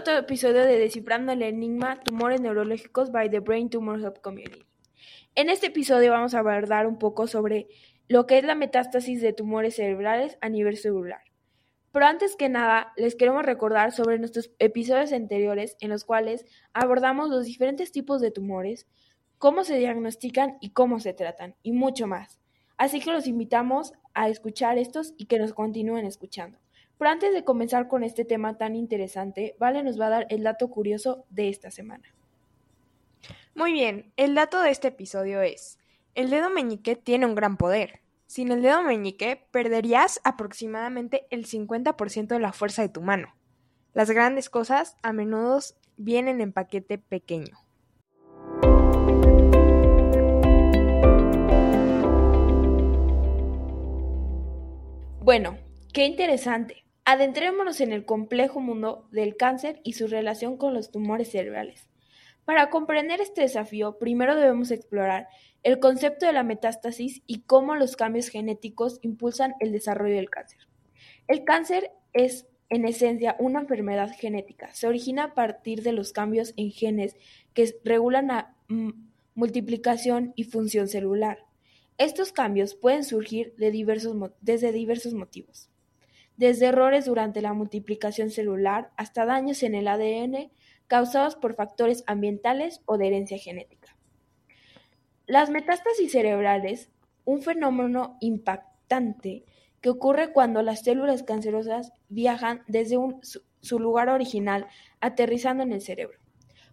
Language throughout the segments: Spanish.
otro episodio de Descifrando el Enigma Tumores Neurológicos by the Brain Tumor Hub Community. En este episodio vamos a abordar un poco sobre lo que es la metástasis de tumores cerebrales a nivel celular. Pero antes que nada, les queremos recordar sobre nuestros episodios anteriores en los cuales abordamos los diferentes tipos de tumores, cómo se diagnostican y cómo se tratan, y mucho más. Así que los invitamos a escuchar estos y que nos continúen escuchando. Pero antes de comenzar con este tema tan interesante, Vale nos va a dar el dato curioso de esta semana. Muy bien, el dato de este episodio es, el dedo meñique tiene un gran poder. Sin el dedo meñique perderías aproximadamente el 50% de la fuerza de tu mano. Las grandes cosas a menudo vienen en paquete pequeño. Bueno, qué interesante. Adentrémonos en el complejo mundo del cáncer y su relación con los tumores cerebrales. Para comprender este desafío, primero debemos explorar el concepto de la metástasis y cómo los cambios genéticos impulsan el desarrollo del cáncer. El cáncer es, en esencia, una enfermedad genética. Se origina a partir de los cambios en genes que regulan la multiplicación y función celular. Estos cambios pueden surgir desde diversos motivos desde errores durante la multiplicación celular hasta daños en el ADN causados por factores ambientales o de herencia genética. Las metástasis cerebrales, un fenómeno impactante que ocurre cuando las células cancerosas viajan desde su lugar original aterrizando en el cerebro.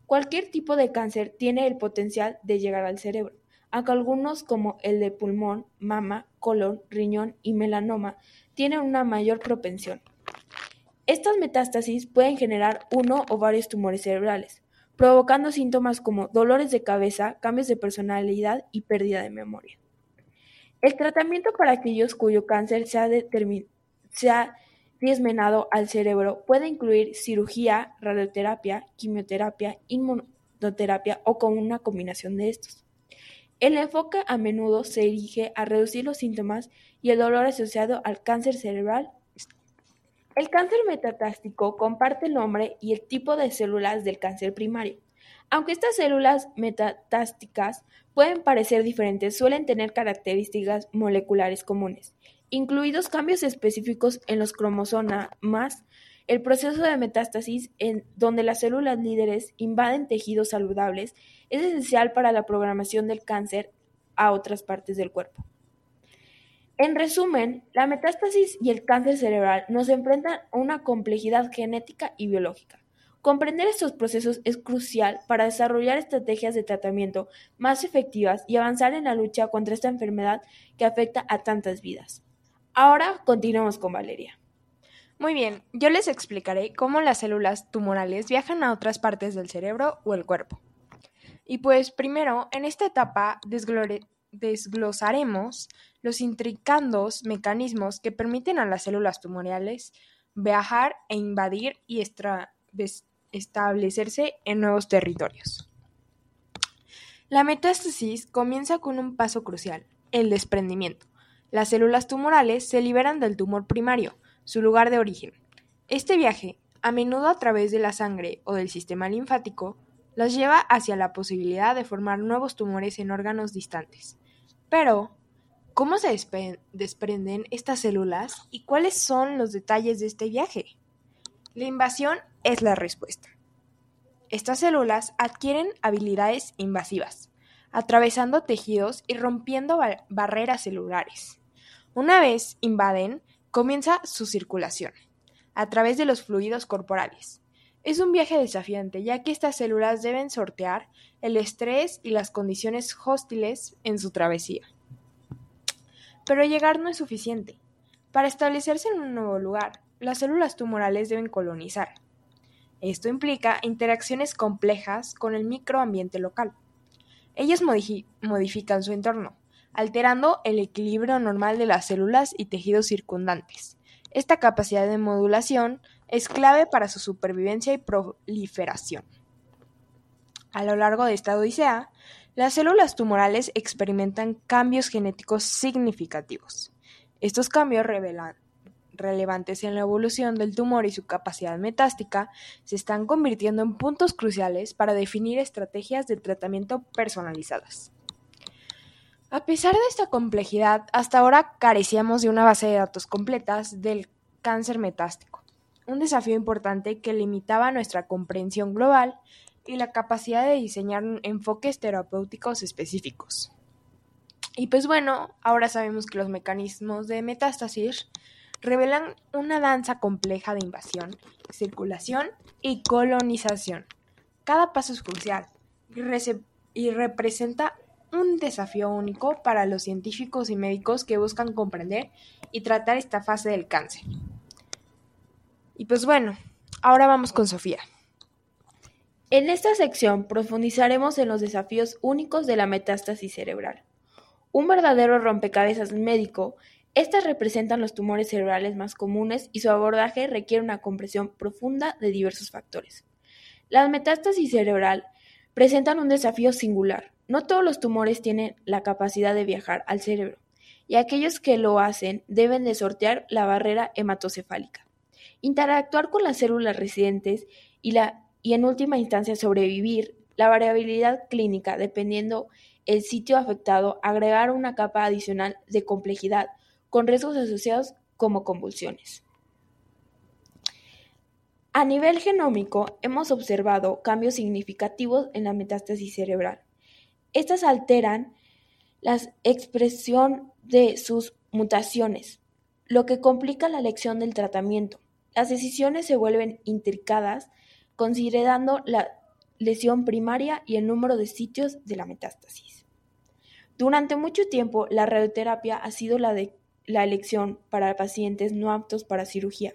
Cualquier tipo de cáncer tiene el potencial de llegar al cerebro, aunque algunos como el de pulmón, mama, colon, riñón y melanoma tienen una mayor propensión. Estas metástasis pueden generar uno o varios tumores cerebrales, provocando síntomas como dolores de cabeza, cambios de personalidad y pérdida de memoria. El tratamiento para aquellos cuyo cáncer se ha, se diezmenado al cerebro puede incluir cirugía, radioterapia, quimioterapia, inmunoterapia o con una combinación de estos. El enfoque a menudo se dirige a reducir los síntomas y el dolor asociado al cáncer cerebral. El cáncer metatástico comparte el nombre y el tipo de células del cáncer primario. Aunque estas células metastásticas pueden parecer diferentes, suelen tener características moleculares comunes, incluidos cambios específicos en los cromosomas, el proceso de metástasis en donde las células líderes invaden tejidos saludables es esencial para la programación del cáncer a otras partes del cuerpo. En resumen, la metástasis y el cáncer cerebral nos enfrentan a una complejidad genética y biológica. Comprender estos procesos es crucial para desarrollar estrategias de tratamiento más efectivas y avanzar en la lucha contra esta enfermedad que afecta a tantas vidas. Ahora continuamos con Valeria. Muy bien, yo les explicaré cómo las células tumorales viajan a otras partes del cerebro o el cuerpo. Y pues primero, en esta etapa desglosaremos los intrincados mecanismos que permiten a las células tumorales viajar e invadir y establecerse en nuevos territorios. La metástasis comienza con un paso crucial, el desprendimiento. Las células tumorales se liberan del tumor primario, su lugar de origen. Este viaje, a menudo a través de la sangre o del sistema linfático, las lleva hacia la posibilidad de formar nuevos tumores en órganos distantes. Pero, ¿cómo se desprenden estas células y cuáles son los detalles de este viaje? La invasión es la respuesta. Estas células adquieren habilidades invasivas, atravesando tejidos y rompiendo barreras celulares. Una vez invaden, comienza su circulación, a través de los fluidos corporales, es un viaje desafiante, ya que estas células deben sortear el estrés y las condiciones hostiles en su travesía. Pero llegar no es suficiente. Para establecerse en un nuevo lugar, las células tumorales deben colonizar. Esto implica interacciones complejas con el microambiente local. Ellas modifican su entorno, alterando el equilibrio normal de las células y tejidos circundantes. Esta capacidad de modulación es clave para su supervivencia y proliferación. A lo largo de esta odisea, las células tumorales experimentan cambios genéticos significativos. Estos cambios relevantes en la evolución del tumor y su capacidad metástica, se están convirtiendo en puntos cruciales para definir estrategias de tratamiento personalizadas. A pesar de esta complejidad, hasta ahora carecíamos de una base de datos completas del cáncer metástico, un desafío importante que limitaba nuestra comprensión global y la capacidad de diseñar enfoques terapéuticos específicos. Y pues bueno, ahora sabemos que los mecanismos de metástasis revelan una danza compleja de invasión, circulación y colonización. Cada paso es crucial y, representa un desafío único para los científicos y médicos que buscan comprender y tratar esta fase del cáncer. Y pues bueno, ahora vamos con Sofía. En esta sección profundizaremos en los desafíos únicos de la metástasis cerebral. Un verdadero rompecabezas médico, estas representan los tumores cerebrales más comunes y su abordaje requiere una comprensión profunda de diversos factores. La metástasis cerebral presentan un desafío singular. No todos los tumores tienen la capacidad de viajar al cerebro, y aquellos que lo hacen deben de sortear la barrera hematocefálica, interactuar con las células residentes y en última instancia sobrevivir, la variabilidad clínica, dependiendo el sitio afectado, agregar una capa adicional de complejidad con riesgos asociados como convulsiones. A nivel genómico, hemos observado cambios significativos en la metástasis cerebral. Estas alteran la expresión de sus mutaciones, lo que complica la elección del tratamiento. Las decisiones se vuelven intricadas considerando la lesión primaria y el número de sitios de la metástasis. Durante mucho tiempo, la radioterapia ha sido la, la elección para pacientes no aptos para cirugía.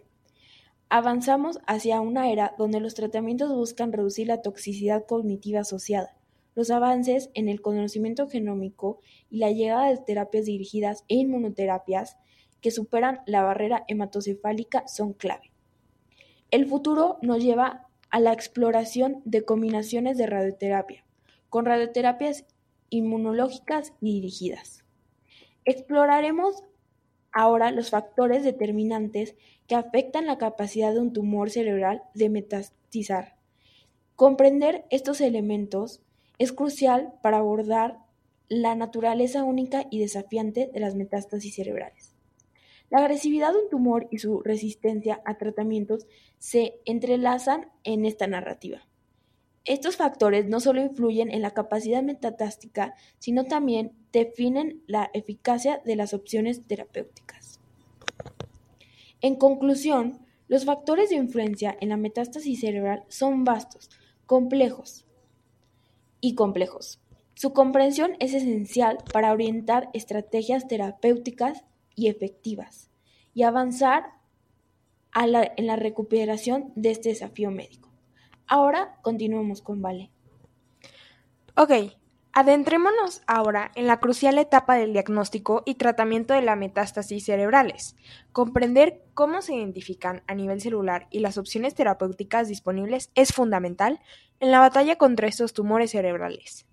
Avanzamos hacia una era donde los tratamientos buscan reducir la toxicidad cognitiva asociada. Los avances en el conocimiento genómico y la llegada de terapias dirigidas e inmunoterapias que superan la barrera hematocefálica son clave. El futuro nos lleva a la exploración de combinaciones de radioterapia, con radioterapias inmunológicas y dirigidas. Exploraremos ahora los factores determinantes que afectan la capacidad de un tumor cerebral de metastizar. Comprender estos elementos es crucial para abordar la naturaleza única y desafiante de las metástasis cerebrales. La agresividad de un tumor y su resistencia a tratamientos se entrelazan en esta narrativa. Estos factores no solo influyen en la capacidad metatástica, sino también definen la eficacia de las opciones terapéuticas. En conclusión, los factores de influencia en la metástasis cerebral son vastos, complejos y complejos. Su comprensión es esencial para orientar estrategias terapéuticas y efectivas, y avanzar en la recuperación de este desafío médico. Ahora continuemos con Vale. Ok, adentrémonos ahora en la crucial etapa del diagnóstico y tratamiento de la metástasis cerebrales. Comprender cómo se identifican a nivel celular y las opciones terapéuticas disponibles es fundamental en la batalla contra estos tumores cerebrales.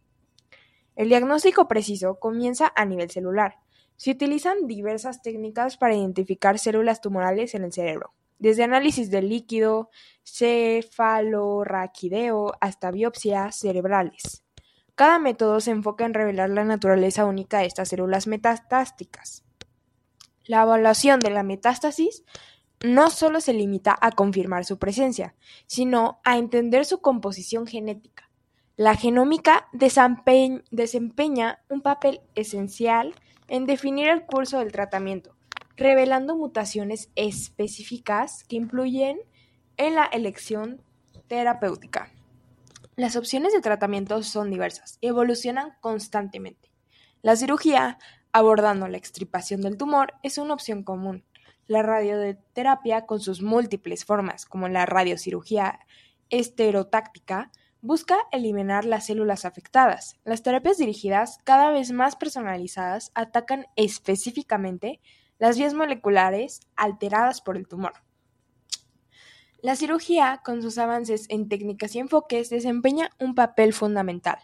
El diagnóstico preciso comienza a nivel celular, se utilizan diversas técnicas para identificar células tumorales en el cerebro, desde análisis del líquido cefalorraquídeo hasta biopsias cerebrales. Cada método se enfoca en revelar la naturaleza única de estas células metastásticas. La evaluación de la metástasis no solo se limita a confirmar su presencia, sino a entender su composición genética. La genómica desempeña un papel esencial en definir el curso del tratamiento, revelando mutaciones específicas que influyen en la elección terapéutica. Las opciones de tratamiento son diversas y evolucionan constantemente. La cirugía, abordando la extirpación del tumor, es una opción común. La radioterapia, con sus múltiples formas, como la radiocirugía esterotáctica, Busca eliminar las células afectadas. Las terapias dirigidas, cada vez más personalizadas, atacan específicamente las vías moleculares alteradas por el tumor. La cirugía, con sus avances en técnicas y enfoques, desempeña un papel fundamental.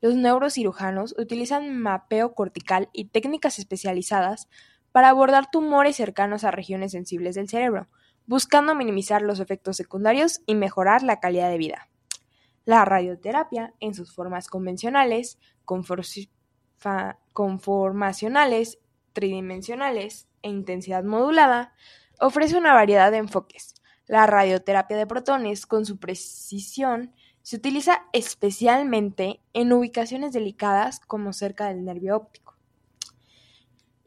Los neurocirujanos utilizan mapeo cortical y técnicas especializadas para abordar tumores cercanos a regiones sensibles del cerebro, buscando minimizar los efectos secundarios y mejorar la calidad de vida. La radioterapia, en sus formas convencionales, conformacionales, tridimensionales e intensidad modulada, ofrece una variedad de enfoques. La radioterapia de protones, con su precisión, se utiliza especialmente en ubicaciones delicadas como cerca del nervio óptico.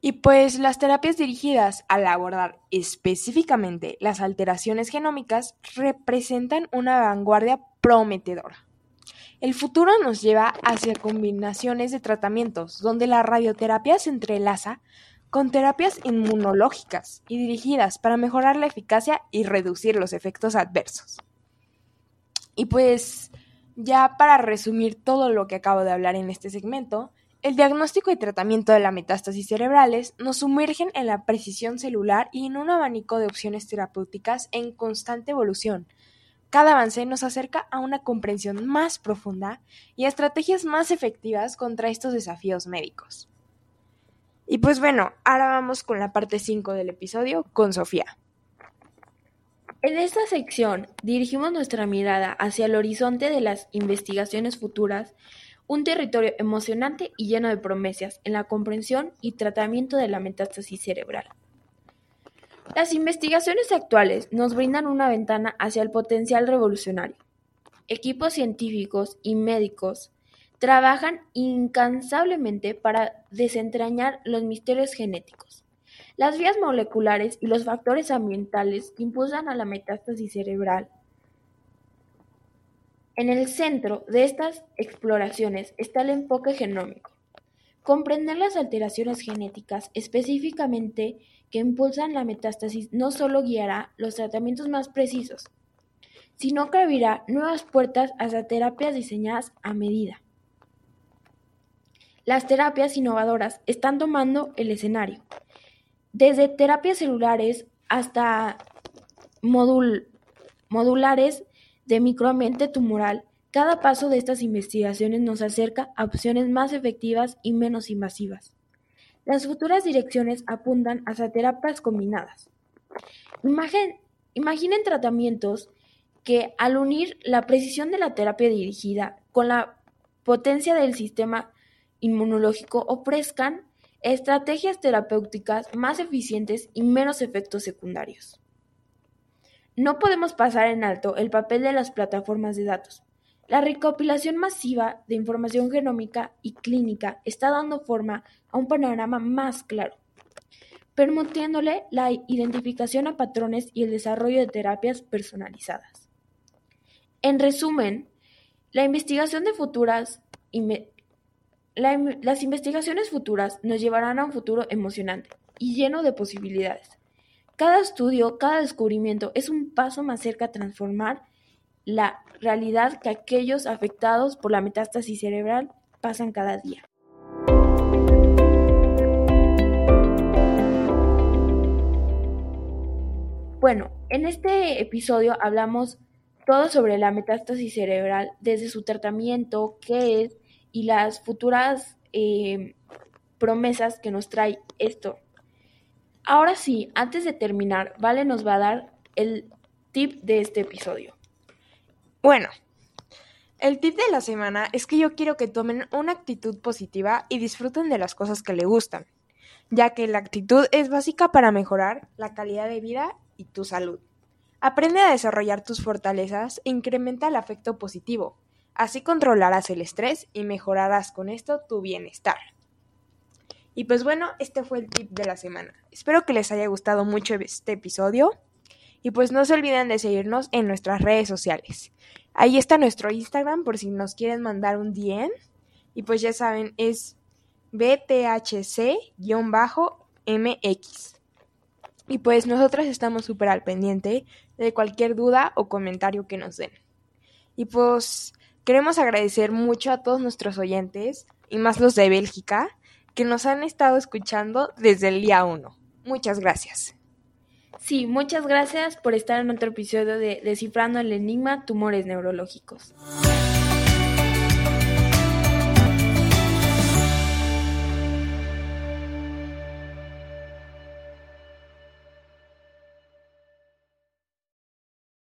Y pues las terapias dirigidas al abordar específicamente las alteraciones genómicas representan una vanguardia prometedora. El futuro nos lleva hacia combinaciones de tratamientos donde la radioterapia se entrelaza con terapias inmunológicas y dirigidas para mejorar la eficacia y reducir los efectos adversos. Y pues ya para resumir todo lo que acabo de hablar en este segmento, el diagnóstico y tratamiento de la metástasis cerebrales nos sumergen en la precisión celular y en un abanico de opciones terapéuticas en constante evolución. Cada avance nos acerca a una comprensión más profunda y a estrategias más efectivas contra estos desafíos médicos. Y pues bueno, ahora vamos con la parte 5 del episodio con Sofía. En esta sección dirigimos nuestra mirada hacia el horizonte de las investigaciones futuras, un territorio emocionante y lleno de promesas en la comprensión y tratamiento de la metástasis cerebral. Las investigaciones actuales nos brindan una ventana hacia el potencial revolucionario. Equipos científicos y médicos trabajan incansablemente para desentrañar los misterios genéticos las vías moleculares y los factores ambientales impulsan a la metástasis cerebral. En el centro de estas exploraciones está el enfoque genómico. Comprender las alteraciones genéticas específicamente que impulsan la metástasis no solo guiará los tratamientos más precisos, sino que abrirá nuevas puertas hacia terapias diseñadas a medida. Las terapias innovadoras están tomando el escenario, desde terapias celulares hasta modulares de microambiente tumoral, cada paso de estas investigaciones nos acerca a opciones más efectivas y menos invasivas. Las futuras direcciones apuntan hacia terapias combinadas. imaginen tratamientos que, al unir la precisión de la terapia dirigida con la potencia del sistema inmunológico, ofrezcan estrategias terapéuticas más eficientes y menos efectos secundarios. No podemos pasar en alto el papel de las plataformas de datos. La recopilación masiva de información genómica y clínica está dando forma a un panorama más claro, permitiéndole la identificación a patrones y el desarrollo de terapias personalizadas. En resumen, la investigación de futuras las investigaciones futuras nos llevarán a un futuro emocionante y lleno de posibilidades. Cada estudio, cada descubrimiento es un paso más cerca a transformar la realidad que aquellos afectados por la metástasis cerebral pasan cada día. Bueno, en este episodio hablamos todo sobre la metástasis cerebral, desde su tratamiento, qué es, y las futuras eh, promesas que nos trae esto. Ahora sí, antes de terminar, Vale nos va a dar el tip de este episodio. Bueno, el tip de la semana es que yo quiero que tomen una actitud positiva y disfruten de las cosas que le gustan, ya que la actitud es básica para mejorar la calidad de vida y tu salud. Aprende a desarrollar tus fortalezas e incrementa el afecto positivo, Así controlarás el estrés y mejorarás con esto tu bienestar. Y pues bueno, este fue el tip de la semana. Espero que les haya gustado mucho este episodio. Y pues no se olviden de seguirnos en nuestras redes sociales. Ahí está nuestro Instagram por si nos quieren mandar un DM. Y pues ya saben, es BTHC-MX. Y pues nosotras estamos súper al pendiente de cualquier duda o comentario que nos den. Y pues Queremos agradecer mucho a todos nuestros oyentes, y más los de Bélgica, que nos han estado escuchando desde el día 1. Muchas gracias. Sí, muchas gracias por estar en otro episodio de Descifrando el Enigma Tumores Neurológicos.